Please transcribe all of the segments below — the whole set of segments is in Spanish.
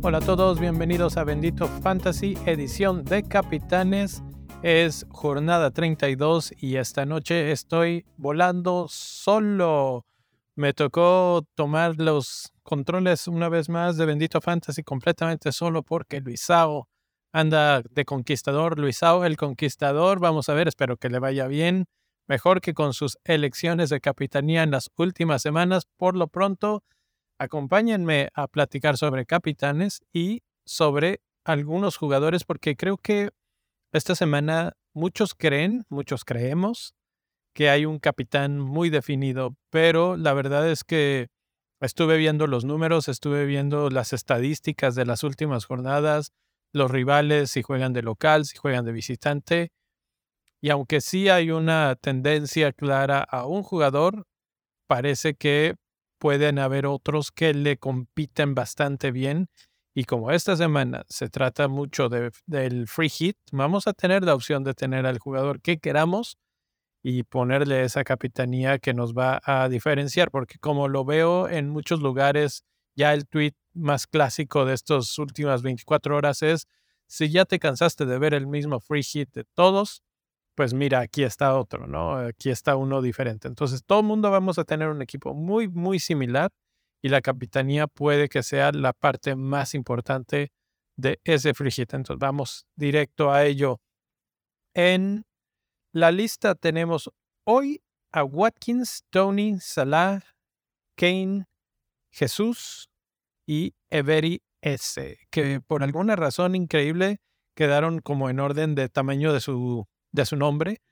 Hola a todos, bienvenidos a Bendito Fantasy, edición de Capitanes. Es jornada 32 y esta noche estoy volando solo. Me tocó tomar los controles una vez más de Bendito Fantasy completamente solo porque Luisao anda de conquistador. Luisao el conquistador, vamos a ver, espero que le vaya bien. Mejor que con sus elecciones de capitanía en las últimas semanas. Por lo pronto, acompáñenme a platicar sobre capitanes y sobre algunos jugadores, porque creo que esta semana muchos creen, muchos creemos que hay un capitán muy definido, pero la verdad es que estuve viendo los números, estuve viendo las estadísticas de las últimas jornadas, los rivales, si juegan de local, si juegan de visitante, y aunque sí hay una tendencia clara a un jugador, parece que pueden haber otros que le compiten bastante bien. Y como esta semana se trata mucho del free hit, vamos a tener la opción de tener al jugador que queramos y ponerle esa capitanía que nos va a diferenciar, porque como lo veo en muchos lugares, ya el tweet más clásico de estas últimas 24 horas es, si ya te cansaste de ver el mismo free hit de todos, pues mira, aquí está otro, ¿no? Aquí está uno diferente. Entonces, todo el mundo vamos a tener un equipo muy, muy similar y la capitanía puede que sea la parte más importante de ese frigita. Entonces, vamos directo a ello. En la lista tenemos hoy a Watkins, Tony, Salah, Kane, Jesús y Every S, que por alguna razón increíble quedaron como en orden de tamaño de su de su nombre,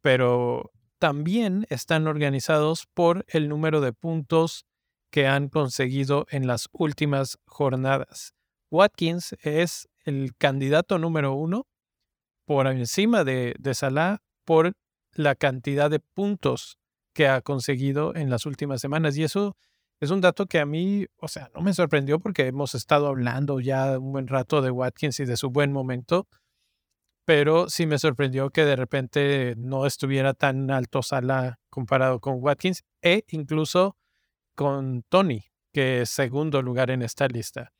pero también están organizados por el número de puntos que han conseguido en las últimas jornadas. Watkins es el candidato número uno por encima de, de Salah por la cantidad de puntos que ha conseguido en las últimas semanas. Y eso es un dato que a mí, o sea, no me sorprendió porque hemos estado hablando ya un buen rato de Watkins y de su buen momento pero sí me sorprendió que de repente no estuviera tan alto Sala comparado con Watkins e incluso con Tony, que es segundo lugar en esta lista.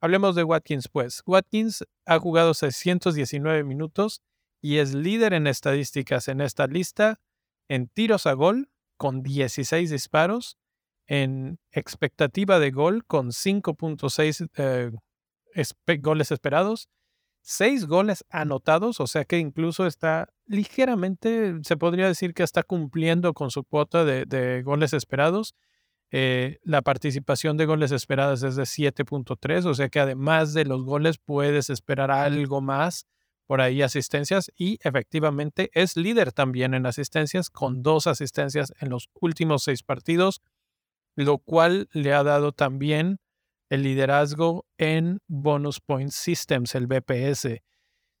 Hablemos de Watkins, pues. Watkins ha jugado 619 minutos y es líder en estadísticas en esta lista en tiros a gol con 16 disparos, en expectativa de gol con 5.6 eh, goles esperados seis goles anotados, o sea que incluso está ligeramente, se podría decir que está cumpliendo con su cuota de, goles esperados. Eh, la participación de goles esperadas es de 7.3, o sea que además de los goles puedes esperar algo más por ahí asistencias y efectivamente es líder también en asistencias con dos asistencias en los últimos seis partidos, lo cual le ha dado también el liderazgo en Bonus Point Systems, el BPS.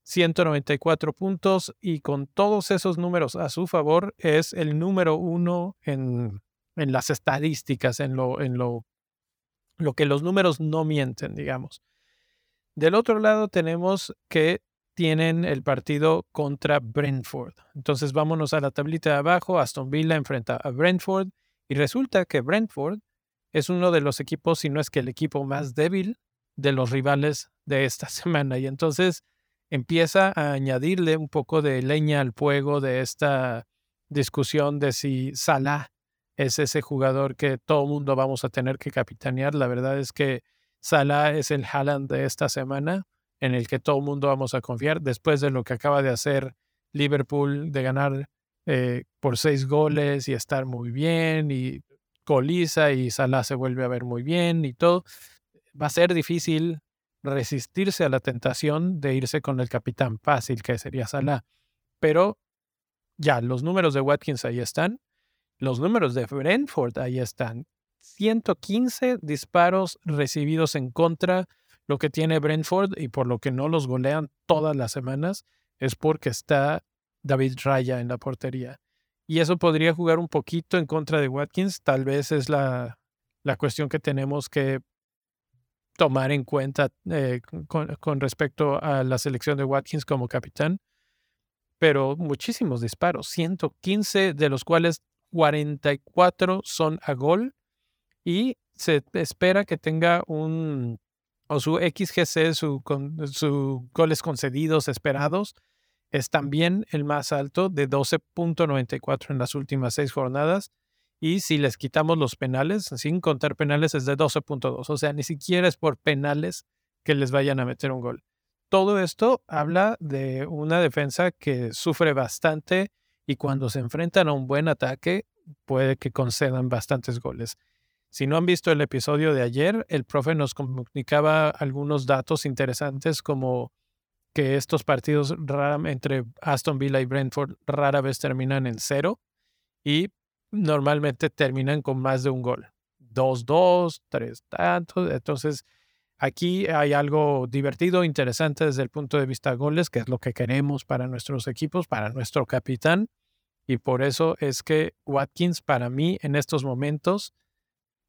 194 puntos y con todos esos números a su favor es el número uno en, en las estadísticas, en, lo, en lo, lo que los números no mienten, digamos. Del otro lado tenemos que tienen el partido contra Brentford. Entonces vámonos a la tablita de abajo. Aston Villa enfrenta a Brentford y resulta que Brentford es uno de los equipos, si no es que el equipo más débil de los rivales de esta semana. Y entonces empieza a añadirle un poco de leña al fuego de esta discusión de si Salah es ese jugador que todo mundo vamos a tener que capitanear. La verdad es que Salah es el Haaland de esta semana en el que todo mundo vamos a confiar después de lo que acaba de hacer Liverpool, de ganar eh, por seis goles y estar muy bien y coliza y Salah se vuelve a ver muy bien y todo. Va a ser difícil resistirse a la tentación de irse con el capitán fácil, que sería Salah. Pero ya, los números de Watkins ahí están. Los números de Brentford ahí están. 115 disparos recibidos en contra. Lo que tiene Brentford y por lo que no los golean todas las semanas es porque está David Raya en la portería y eso podría jugar un poquito en contra de Watkins. Tal vez es la, la cuestión que tenemos que tomar en cuenta eh, con, respecto a la selección de Watkins como capitán. pero muchísimos disparos, 115 de los cuales 44 son a gol y se espera que tenga un, o su XGC, su, su goles concedidos esperados, es también el más alto de 12.94 en las últimas seis jornadas. Y si les quitamos los penales, sin contar penales, es de 12.2. O sea, ni siquiera es por penales que les vayan a meter un gol. Todo esto habla de una defensa que sufre bastante y cuando se enfrentan a un buen ataque puede que concedan bastantes goles. Si no han visto el episodio de ayer, el profe nos comunicaba algunos datos interesantes como que estos partidos entre Aston Villa y Brentford rara vez terminan en cero y normalmente terminan con más de un gol. 2-2, 3 tantos. Entonces, aquí hay algo divertido, interesante desde el punto de vista de goles, que es lo que queremos para nuestros equipos, para nuestro capitán. Y por eso es que Watkins para mí en estos momentos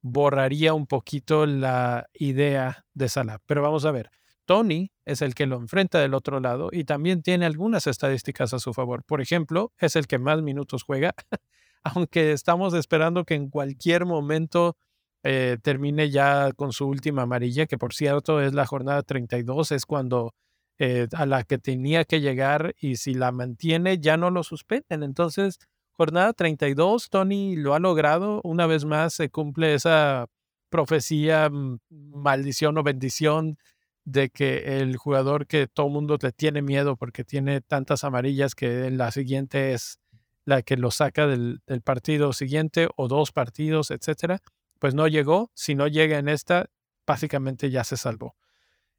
borraría un poquito la idea de Salah. Pero vamos a ver. Tony es el que lo enfrenta del otro lado y también tiene algunas estadísticas a su favor. Por ejemplo, es el que más minutos juega, aunque estamos esperando que en cualquier momento eh, termine ya con su última amarilla, que por cierto es la jornada 32, es cuando eh, a la que tenía que llegar y si la mantiene ya no lo suspenden. Entonces, jornada 32, Tony lo ha logrado. Una vez más se cumple esa profecía, mm, maldición o bendición de que el jugador que todo mundo le tiene miedo porque tiene tantas amarillas que la siguiente es la que lo saca del, partido siguiente o dos partidos, etcétera, pues no llegó. Si no llega en esta, básicamente ya se salvó.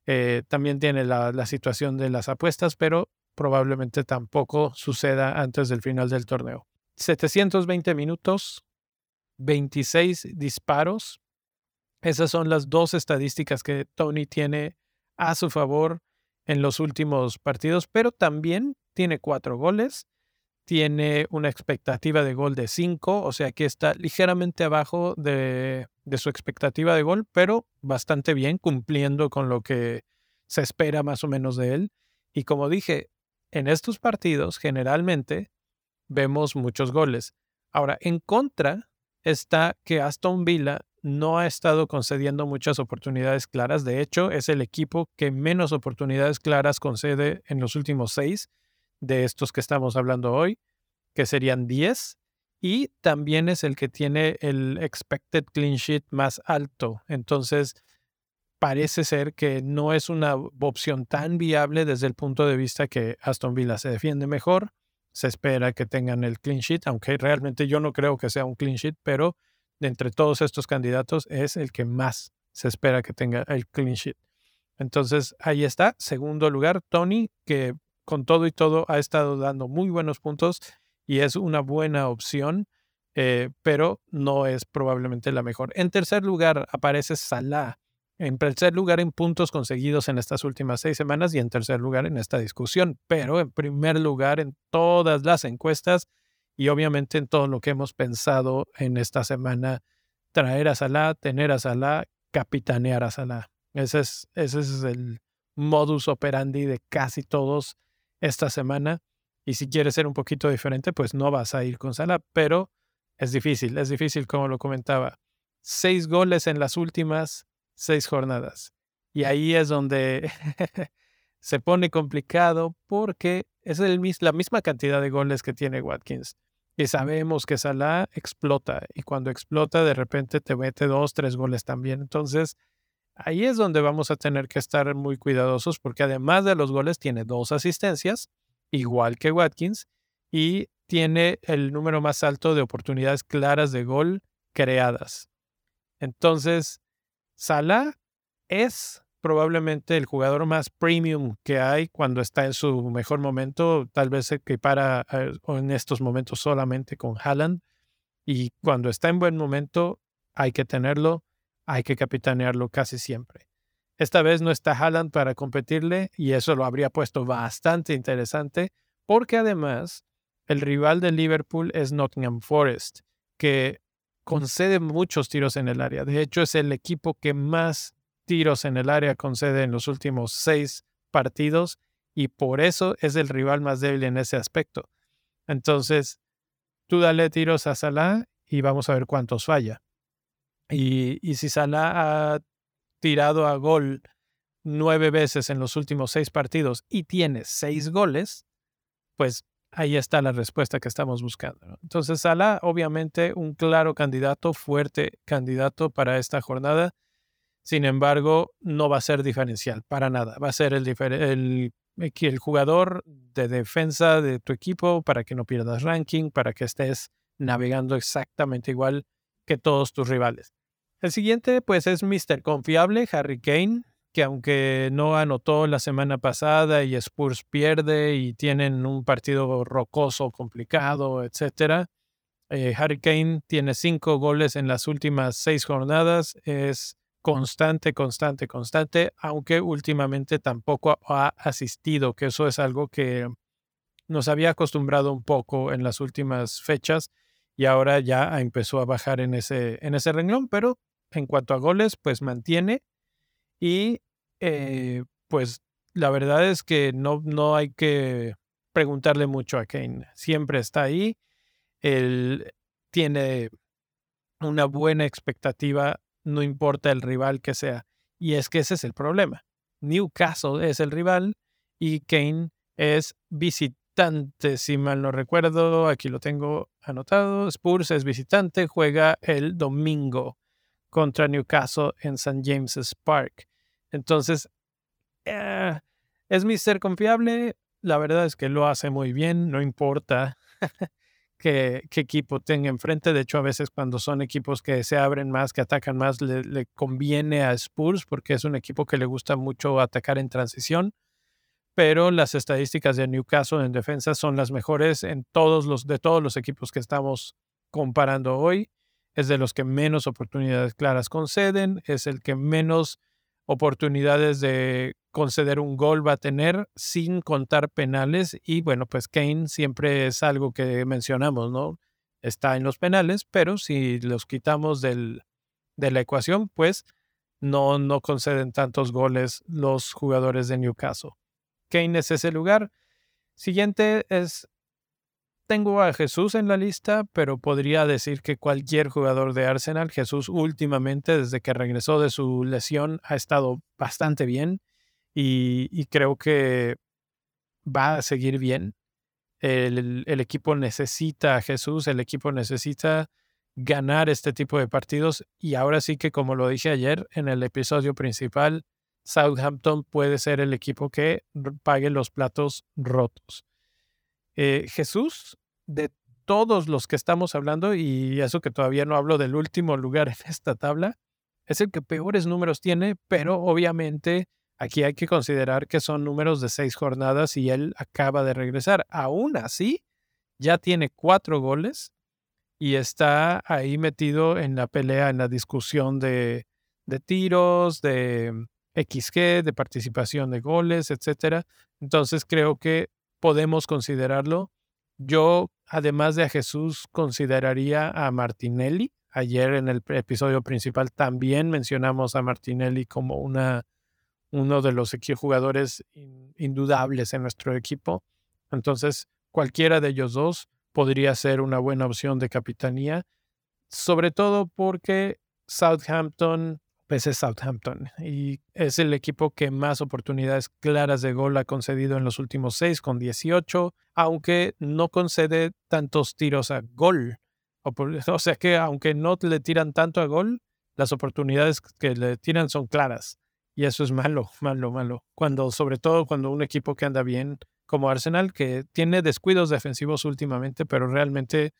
Eh, también tiene la, la situación de las apuestas, pero probablemente tampoco suceda antes del final del torneo. 720 minutos, 26 disparos. Esas son las dos estadísticas que Tony tiene a su favor en los últimos partidos, pero también tiene cuatro goles, tiene una expectativa de gol de cinco, o sea que está ligeramente abajo de, su expectativa de gol, pero bastante bien, cumpliendo con lo que se espera más o menos de él. Y como dije, en estos partidos generalmente vemos muchos goles. Ahora, en contra está que Aston Villa no ha estado concediendo muchas oportunidades claras. De hecho, es el equipo que menos oportunidades claras concede en los últimos seis de estos que estamos hablando hoy, que serían 10. Y también es el que tiene el expected clean sheet más alto. Entonces, parece ser que no es una opción tan viable desde el punto de vista que Aston Villa se defiende mejor. Se espera que tengan el clean sheet, aunque realmente yo no creo que sea un clean sheet, pero entre todos estos candidatos es el que más se espera que tenga el clean sheet. Entonces, ahí está. Segundo lugar, Tony, que con todo y todo ha estado dando muy buenos puntos y es una buena opción, eh, pero no es probablemente la mejor. En tercer lugar aparece Salah. En tercer lugar en puntos conseguidos en estas últimas seis semanas y en tercer lugar en esta discusión. Pero en primer lugar en todas las encuestas y obviamente en todo lo que hemos pensado en esta semana, traer a Salah, tener a Salah, capitanear a Salah. Ese es, el modus operandi de casi todos esta semana. Y si quieres ser un poquito diferente, pues no vas a ir con Salah, pero es difícil, es difícil como lo comentaba. Seis goles en las últimas seis jornadas. Y ahí es donde se pone complicado porque es la misma cantidad de goles que tiene Watkins. Y sabemos que Salah explota y cuando explota de repente te mete dos, tres goles también. Entonces, ahí es donde vamos a tener que estar muy cuidadosos porque además de los goles tiene dos asistencias, igual que Watkins, y tiene el número más alto de oportunidades claras de gol creadas. Entonces, Salah es probablemente el jugador más premium que hay cuando está en su mejor momento. Tal vez se equipara en estos momentos solamente con Haaland. Y cuando está en buen momento, hay que tenerlo, hay que capitanearlo casi siempre. Esta vez no está Haaland para competirle y eso lo habría puesto bastante interesante porque además el rival de Liverpool es Nottingham Forest, que concede muchos tiros en el área. De hecho, es el equipo que más tiros en el área concede en los últimos seis partidos y por eso es el rival más débil en ese aspecto. Entonces, tú dale tiros a Salah y vamos a ver cuántos falla. Y, y si Salah ha tirado a gol nueve veces en los últimos seis partidos y tiene seis goles, pues ahí está la respuesta que estamos buscando. Entonces, Salah, obviamente, un claro candidato, fuerte candidato para esta jornada. Sin embargo, no va a ser diferencial para nada. Va a ser el, el, el jugador de defensa de tu equipo para que no pierdas ranking, para que estés navegando exactamente igual que todos tus rivales. El siguiente, pues, es Mr. Confiable, Harry Kane que aunque no anotó la semana pasada y Spurs pierde y tienen un partido rocoso, complicado, etc. Eh, Harry Kane tiene cinco goles en las últimas seis jornadas. Es constante, constante, constante, aunque últimamente tampoco ha asistido, que eso es algo que nos había acostumbrado un poco en las últimas fechas y ahora ya empezó a bajar en ese, en ese renglón, pero en cuanto a goles, pues mantiene y eh, pues la verdad es que no, no hay que preguntarle mucho a Kane. Siempre está ahí. Él tiene una buena expectativa, no importa el rival que sea. Y es que ese es el problema. Newcastle es el rival y Kane es visitante, si mal no recuerdo. Aquí lo tengo anotado. Spurs es visitante, juega el domingo contra Newcastle en St. James's Park. Entonces, eh, ¿es mi ser confiable? La verdad es que lo hace muy bien, no importa qué, equipo tenga enfrente. De hecho, a veces cuando son equipos que se abren más, que atacan más, le, le conviene a Spurs porque es un equipo que le gusta mucho atacar en transición pero las estadísticas de Newcastle en defensa son las mejores en todos los de todos los equipos que estamos comparando hoy. Es de los que menos oportunidades claras conceden, es el que menos oportunidades de conceder un gol va a tener sin contar penales. Y bueno, pues Kane siempre es algo que mencionamos, ¿no? Está en los penales, pero si los quitamos del, de la ecuación, pues no, no conceden tantos goles los jugadores de Newcastle. Kane es ese lugar. Siguiente es tengo a Jesús en la lista, pero podría decir que cualquier jugador de Arsenal, Jesús últimamente, desde que regresó de su lesión, ha estado bastante bien y, creo que va a seguir bien. El, equipo necesita a Jesús, el equipo necesita ganar este tipo de partidos y ahora sí que como lo dije ayer en el episodio principal, Southampton puede ser el equipo que pague los platos rotos. Eh, Jesús, de todos los que estamos hablando, y eso que todavía no hablo del último lugar en esta tabla, es el que peores números tiene, pero obviamente aquí hay que considerar que son números de seis jornadas y él acaba de regresar. Aún así, ya tiene cuatro goles y está ahí metido en la pelea, en la discusión de, de tiros, de XG, de participación de goles, etcétera. Entonces creo que podemos considerarlo. Yo, además de a Jesús, consideraría a Martinelli. Ayer en el episodio principal también mencionamos a Martinelli como una, uno de los jugadores indudables en nuestro equipo. Entonces, cualquiera de ellos dos podría ser una buena opción de capitanía, sobre todo porque Southampton pues es Southampton y es el equipo que más oportunidades claras de gol ha concedido en los últimos seis con 18, aunque no concede tantos tiros a gol. O, sea que aunque no le tiran tanto a gol, las oportunidades que le tiran son claras. Y eso es malo, malo, malo. Cuando, sobre todo cuando un equipo que anda bien como Arsenal, que tiene descuidos defensivos últimamente, pero realmente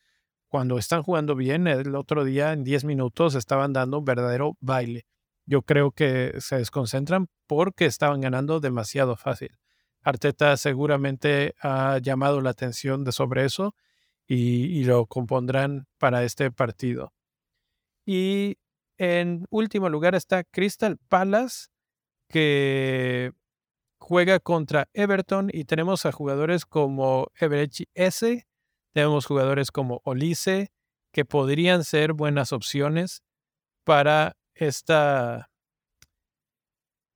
cuando están jugando bien, el otro día en 10 minutos estaban dando un verdadero baile yo creo que se desconcentran porque estaban ganando demasiado fácil. Arteta seguramente ha llamado la atención de sobre eso y, lo compondrán para este partido. Y en último lugar está Crystal Palace, que juega contra Everton y tenemos a jugadores como Everechi S, tenemos jugadores como Olise, que podrían ser buenas opciones para esta,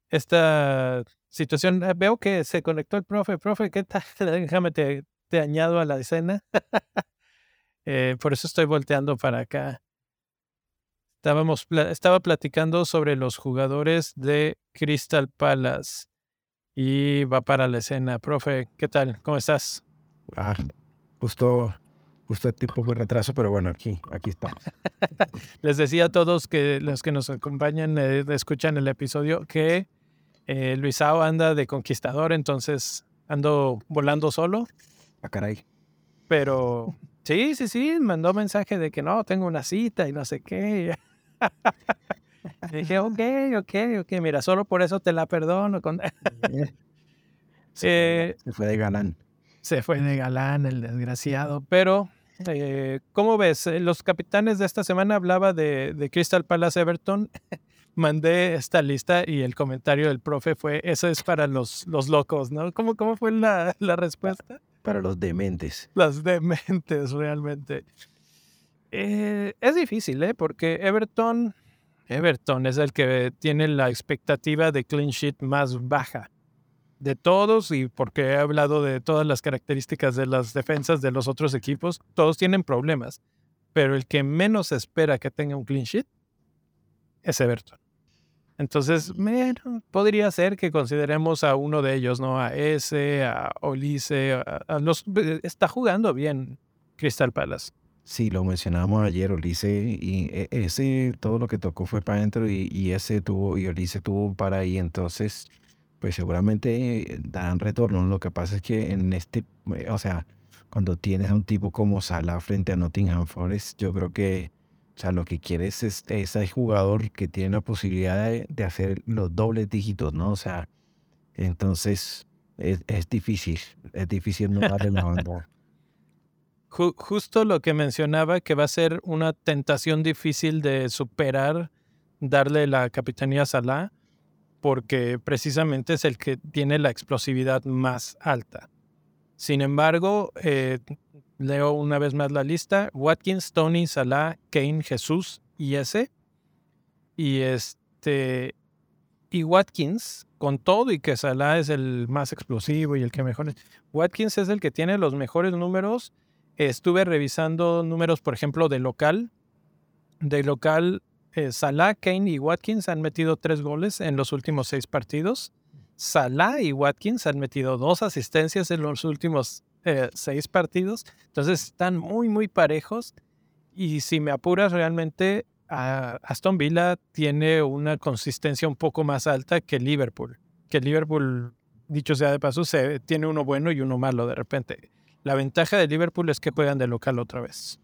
esta situación. Eh, veo que se conectó el profe. Profe, ¿qué tal? Déjame te, te añado a la escena. Eh, por eso estoy volteando para acá. Estábamos, estaba platicando sobre los jugadores de Crystal Palace. Y va para la escena. Profe, ¿qué tal? ¿Cómo estás? Ah, justo, justo el tiempo fue retraso, pero bueno, aquí, aquí estamos. Les decía a todos que los que nos acompañan, eh, escuchan el episodio, que eh, Luisao anda de conquistador, entonces ando volando solo. Ah, caray. Pero sí, sí, sí, mandó mensaje de que no, tengo una cita y no sé qué. Dije, ok, ok, ok, mira, solo por eso te la perdono. Eh, se, fue de galán. Se fue de galán el desgraciado, pero eh, ¿cómo ves? Eh, los capitanes de esta semana hablaba de, de Crystal Palace Everton. Mandé esta lista y el comentario del profe fue, eso es para los, los locos, ¿no? ¿Cómo, cómo fue la, la respuesta? Para los dementes. Las dementes, realmente. Es difícil, ¿eh? Porque Everton Everton es el que tiene la expectativa de clean sheet más baja de todos y porque he hablado de todas las características de las defensas de los otros equipos, todos tienen problemas, pero el que menos espera que tenga un clean sheet es Everton. Entonces, podría ser que consideremos a uno de ellos, ¿no? A ese, a Olise, a los... Está jugando bien Crystal Palace. Sí, lo mencionábamos ayer, Ulises, y e, ese, todo lo que tocó fue para adentro y, ese tuvo, y Ulises tuvo para ahí, entonces, pues seguramente darán retorno. Lo que pasa es que en este, o sea, cuando tienes a un tipo como Salah frente a Nottingham Forest, yo creo que, o sea, lo que quieres es ese jugador que tiene la posibilidad de, hacer los dobles dígitos, ¿no? O sea, entonces es, es difícil, es difícil no darle la banda justo lo que mencionaba, que va a ser una tentación difícil de superar, darle la capitanía a Salah, porque precisamente es el que tiene la explosividad más alta. Sin embargo, eh, leo una vez más la lista: Watkins, Tony, Salah, Kane, Jesús y ese. Y este. Y Watkins, con todo y que Salah es el más explosivo y el que mejor es, Watkins es el que tiene los mejores números Estuve revisando números, por ejemplo, de local. De local, eh, Salah, Kane y Watkins han metido tres goles en los últimos seis partidos. Salah y Watkins han metido dos asistencias en los últimos eh, seis partidos. Entonces están muy, muy parejos. Y si me apuras, realmente Aston Villa tiene una consistencia un poco más alta que Liverpool. Que Liverpool, dicho sea de paso, se, tiene uno bueno y uno malo de repente. La ventaja de Liverpool es que juegan de local otra vez.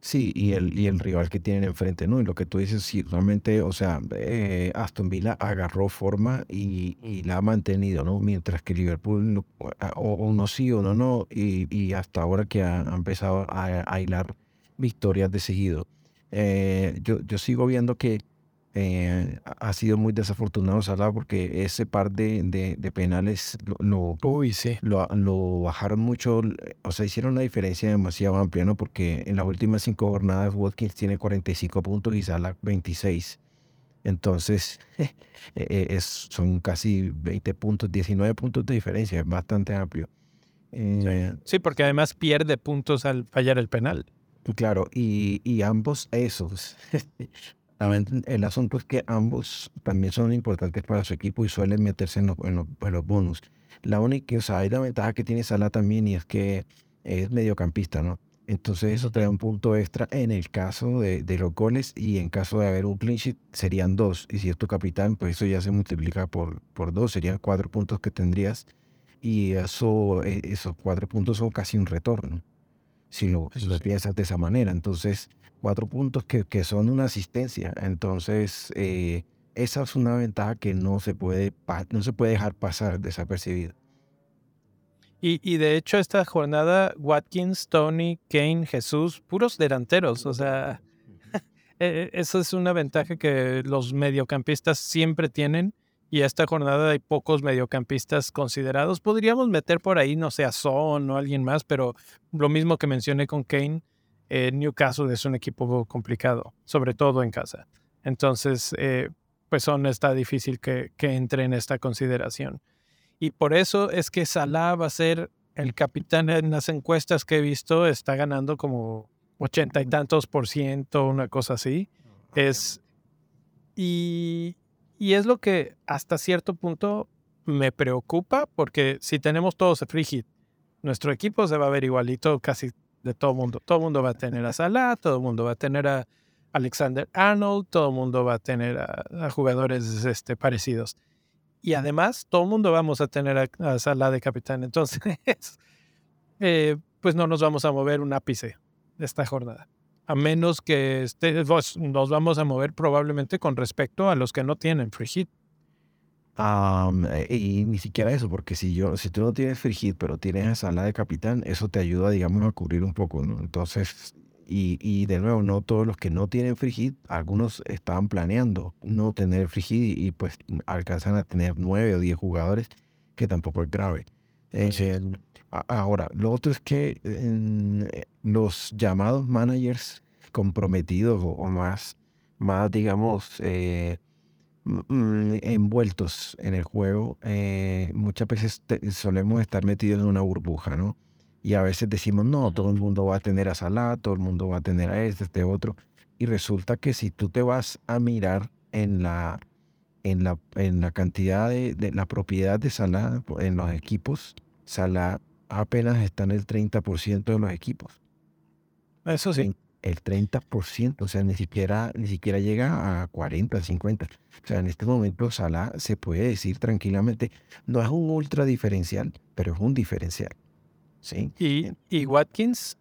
Sí, y el, y el rival que tienen enfrente, ¿no? Y lo que tú dices, sí, realmente, o sea, eh, Aston Villa agarró forma y, la ha mantenido, ¿no? Mientras que Liverpool, o, uno sí o no, no, y, hasta ahora que ha, empezado a, a, hilar victorias de seguido. Eh, yo, yo sigo viendo que eh, ha sido muy desafortunado Salah porque ese par de, de, penales lo, lo, bajaron mucho, o sea, hicieron una diferencia demasiado amplia, ¿no? Porque en las últimas cinco jornadas Watkins tiene 45 puntos y Salah 26. Entonces, eh, eh, es, son casi 20 puntos, 19 puntos de diferencia, es bastante amplio. sí, porque además pierde puntos al fallar el penal. Claro, y, y ambos esos el asunto es que ambos también son importantes para su equipo y suelen meterse en, los, bonus. La única, o sea, hay la ventaja que tiene Salah también y es que es mediocampista, ¿no? Entonces eso trae un punto extra en el caso de, los goles y en caso de haber un clean serían dos. Y si es tu capitán, pues eso ya se multiplica por, por dos, serían cuatro puntos que tendrías. Y eso, e, esos cuatro puntos son casi un retorno, si lo, si lo piensas de esa manera. Entonces, cuatro puntos que, que son una asistencia. Entonces, eh, esa es una ventaja que no se puede, no se puede dejar pasar desapercibida. Y, y, de hecho, esta jornada, Watkins, Tony, Kane, Jesús, puros delanteros. O sea, e, e, esa es una ventaja que los mediocampistas siempre tienen. Y esta jornada hay pocos mediocampistas considerados. Podríamos meter por ahí, no sé, a Son o alguien más, pero lo mismo que mencioné con Kane eh, Newcastle es un equipo complicado, sobre todo en casa. Entonces, eh, pues son está difícil que, que entre en esta consideración. Y por eso es que Salah va a ser el capitán en las encuestas que he visto, está ganando como ochenta y tantos por ciento, una cosa así. Es, y, y es lo que hasta cierto punto me preocupa, porque si tenemos todos free hit, nuestro equipo se va a ver igualito casi de todo mundo. Todo el mundo va a tener a Salah, todo el mundo va a tener a Alexander Arnold, todo el mundo va a tener a, jugadores este, parecidos. Y además, todo el mundo vamos a tener a, Salah de capitán. Entonces, eh, pues no nos vamos a mover un ápice de esta jornada. A menos que este, pues, nos vamos a mover probablemente con respecto a los que no tienen free hit. Eh, y ni siquiera eso, porque si yo, si tú no tienes free hit, pero tienes a Salah de capitán, eso te ayuda, digamos, a cubrir un poco, ¿no? Entonces, y, y, de nuevo, no todos los que no tienen free hit, algunos estaban planeando no tener free hit y, pues alcanzan a tener nueve o diez jugadores, que tampoco es grave. Ahora, lo otro es que eh, los llamados managers comprometidos o, más, más, digamos, eh, envueltos en el juego, eh, muchas veces solemos estar metidos en una burbuja, ¿no? Y a veces decimos, no, todo el mundo va a tener a Salah, todo el mundo va a tener a este, este otro. Y resulta que si tú te vas a mirar en la, en la, en la cantidad de, de la propiedad de Salah en los equipos, Salah apenas está en el 30% de los equipos. Eso sí. El 30%, o sea, ni siquiera, ni siquiera llega a 40, 50. O sea, en este momento Salah se puede decir tranquilamente, no es un ultra diferencial, pero es un diferencial. ¿Y, ¿Y Watkins?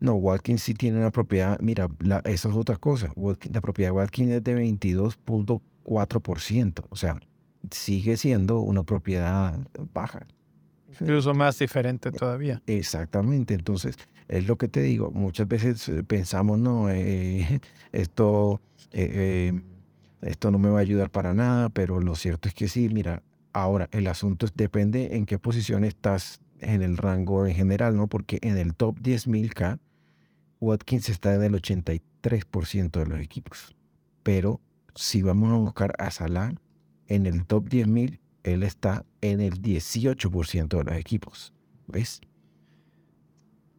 No, Watkins sí tiene una propiedad, mira, la, eso es otra cosa. La propiedad de Watkins es de 22.4%, o sea, sigue siendo una propiedad baja. Incluso más diferente todavía. Exactamente, entonces es lo que te digo, muchas veces eh, pensamos, no, eh, esto, eh, esto no me va a ayudar para nada, pero lo cierto es que sí, mira, ahora el asunto depende en qué posición estás en el rango en general, ¿no? Porque en el top 10.000K, Watkins está en el 83% de los equipos. Pero si vamos a buscar a Salah, en el top 10.000, él está en el 18% de los equipos. ¿Ves?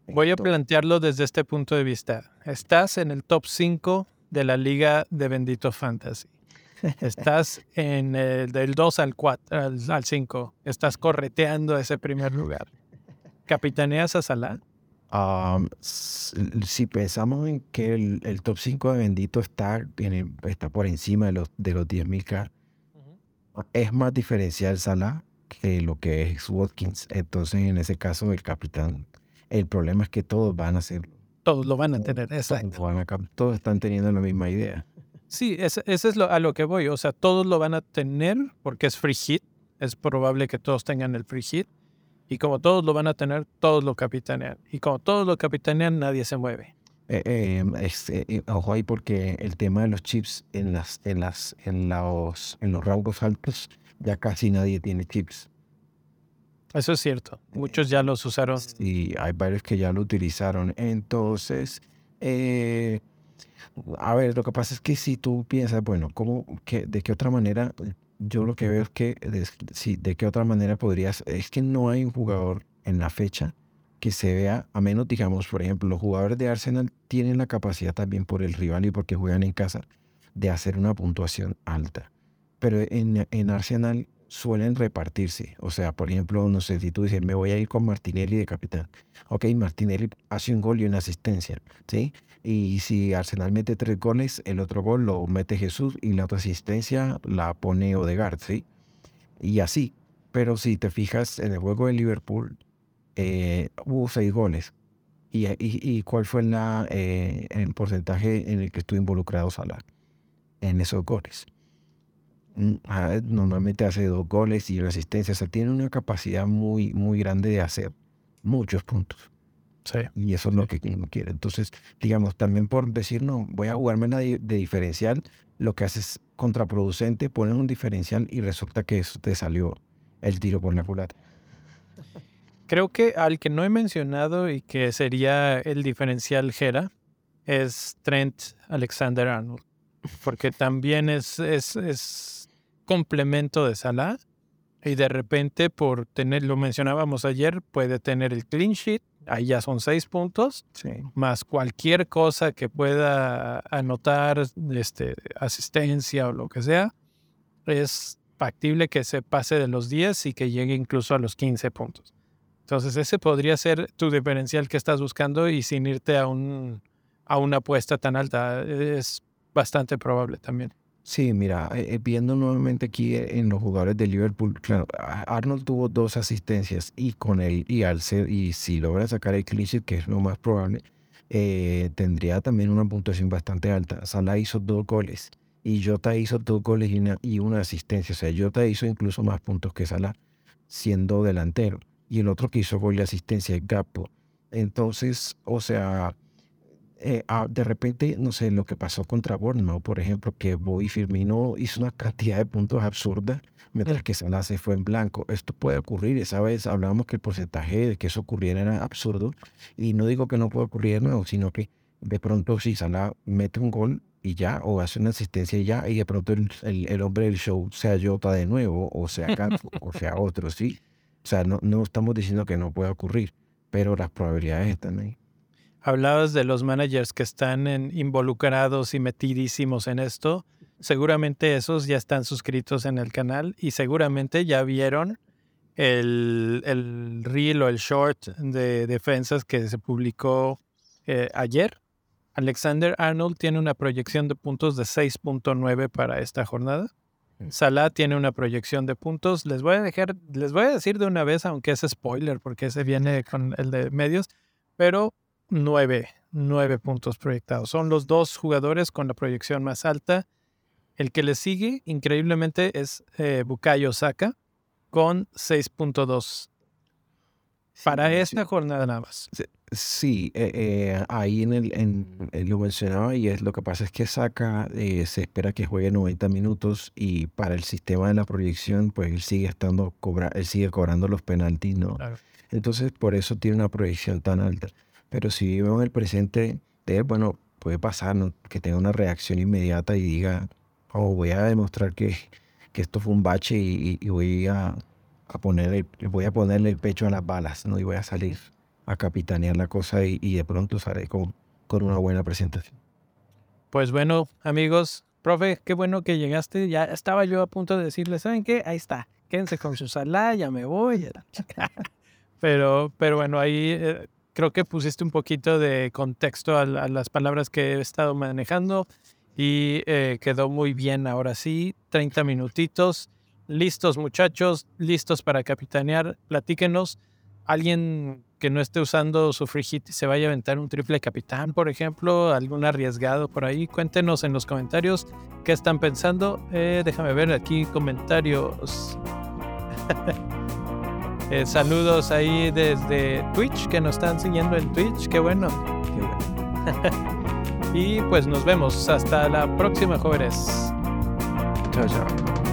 Voy a plantearlo desde este punto de vista. Estás en el top 5 de la liga de Bendito Fantasy. Estás en el del 2 al 4, al, 5. Estás correteando ese primer lugar. ¿Capitaneas a Salah? si pensamos en que el, top 5 de Bendito está, está por encima de los, de los 10.000K, es más diferencial Salah que lo que es Watkins. Entonces, en ese caso, el capitán, el problema es que todos van a ser. Todos lo van a tener, exacto. Todos, todos están teniendo la misma idea. Sí, ese, es lo, a lo que voy. O sea, todos lo van a tener porque es free hit. Es probable que todos tengan el free hit. Y como todos lo van a tener, todos lo capitanean. Y como todos lo capitanean, nadie se mueve. Eh, eh, eh, ojo ahí porque el tema de los chips en las en las en los en los rangos altos ya casi nadie tiene chips. Eso es cierto. Muchos ya los usaron. Sí, hay varios que ya lo utilizaron. Entonces, eh, a ver, lo que pasa es que si tú piensas, bueno, ¿cómo, qué, ¿de qué otra manera? Yo lo que veo es que, de, sí, ¿de qué otra manera podrías? Es que no hay un jugador en la fecha que se vea, a menos, digamos, por ejemplo, los jugadores de Arsenal tienen la capacidad también por el rival y porque juegan en casa de hacer una puntuación alta. Pero en, en Arsenal suelen repartirse. O sea, por ejemplo, no sé, si tú dices, me voy a ir con Martinelli de capitán. Ok, Martinelli hace un gol y una asistencia, ¿sí? Y si Arsenal mete tres goles, el otro gol lo mete Jesús y la otra asistencia la pone Odegaard, ¿sí? Y así. Pero si te fijas en el juego de Liverpool, eh, hubo seis goles. ¿Y, y, cuál fue la, eh, el porcentaje en el que estuvo involucrado Salah? En esos goles. Mm, ah, normalmente hace dos goles y una asistencia. O sea, tiene una capacidad muy, muy grande de hacer muchos puntos. Sí. Y eso es lo que uno quiere. Entonces, digamos, también por decir, no, voy a jugarme de, de diferencial, lo que haces es contraproducente, pones un diferencial y resulta que eso te salió el tiro por la culata. Creo que al que no he mencionado y que sería el diferencial Gera es Trent Alexander Arnold. porque también es, es, es complemento de Salah. Y de repente, por tener, lo mencionábamos ayer, puede tener el clean sheet, ahí ya son seis puntos, más cualquier cosa que pueda anotar, este, asistencia o lo que sea, es factible que se pase de los 10 y que llegue incluso a los 15 puntos. Entonces ese podría ser tu diferencial que estás buscando y sin irte a, un, a una apuesta tan alta. Es bastante probable también. Sí, mira, eh, eh, viendo nuevamente aquí eh, en los jugadores de Liverpool, claro, Arnold tuvo dos asistencias y con él y al ser, y si logra sacar el cliché, que es lo más probable, tendría también una puntuación bastante alta. Salah hizo dos goles y Jota hizo dos goles y una, asistencia. O sea, Jota hizo incluso más puntos que Salah siendo delantero. Y el otro que hizo gol y asistencia es Gapo. Entonces, o sea, eh, ah, de repente, no sé, lo que pasó contra Bournemouth, por ejemplo, que Boy Firmino hizo una cantidad de puntos absurda, mientras que Salah se fue en blanco. Esto puede ocurrir, esa vez hablábamos que el porcentaje de que eso ocurriera era absurdo, y no digo que no pueda ocurrir de nuevo, sino que de pronto si Salah mete un gol y ya, o hace una asistencia y ya, y de pronto el, el, hombre del show sea Jota de nuevo, o sea Campos, o sea otro, ¿sí? Sea, no, no estamos diciendo que no pueda ocurrir, pero las probabilidades están ahí. Hablabas de los managers que están involucrados y metidísimos en esto. Seguramente esos ya están suscritos en el canal y seguramente ya vieron el, el reel o el short de defensas que se publicó eh, ayer. Alexander Arnold tiene una proyección de puntos de 6.9 para esta jornada. Salah tiene una proyección de puntos. Les voy a dejar, les voy a decir de una vez, aunque es spoiler, porque ese viene con el de medios, pero nueve, nueve puntos proyectados. Son los dos jugadores con la proyección más alta. El que le sigue, increíblemente, es eh, Bukayo Saka con 6.2 para esta jornada nada más. Sí, eh, eh, ahí en el, en, lo mencionaba y es lo que pasa es que Saka se espera que juegue 90 minutos y para el sistema de la proyección pues él sigue estando cobra, él sigue cobrando los penaltis, ¿no? Entonces por eso tiene una proyección tan alta. Pero si vivo en el presente de bueno, puede pasar que tenga una reacción inmediata y diga, oh, voy a demostrar que, que esto fue un bache y, voy a, a poner voy a ponerle el pecho a las balas, ¿no? Y voy a salir a capitanear la cosa y, de pronto sale con, con una buena presentación. Pues bueno, amigos, profe, qué bueno que llegaste. Ya estaba yo a punto de decirle, ¿saben qué? Ahí está. Quédense con su sala, ya me voy. pero, pero bueno, ahí eh, creo que pusiste un poquito de contexto a, las palabras que he estado manejando y eh, quedó muy bien ahora sí. 30 minutitos. Listos muchachos, listos para capitanear. Platíquenos. Alguien que no esté usando su free hit y se vaya a aventar un triple capitán, por ejemplo, algún arriesgado por ahí. Cuéntenos en los comentarios qué están pensando. Eh, déjame ver aquí comentarios. Eh, saludos ahí desde Twitch, que nos están siguiendo en Twitch. Qué bueno. Qué bueno. y pues nos vemos. Hasta la próxima, jóvenes. Chao, chao.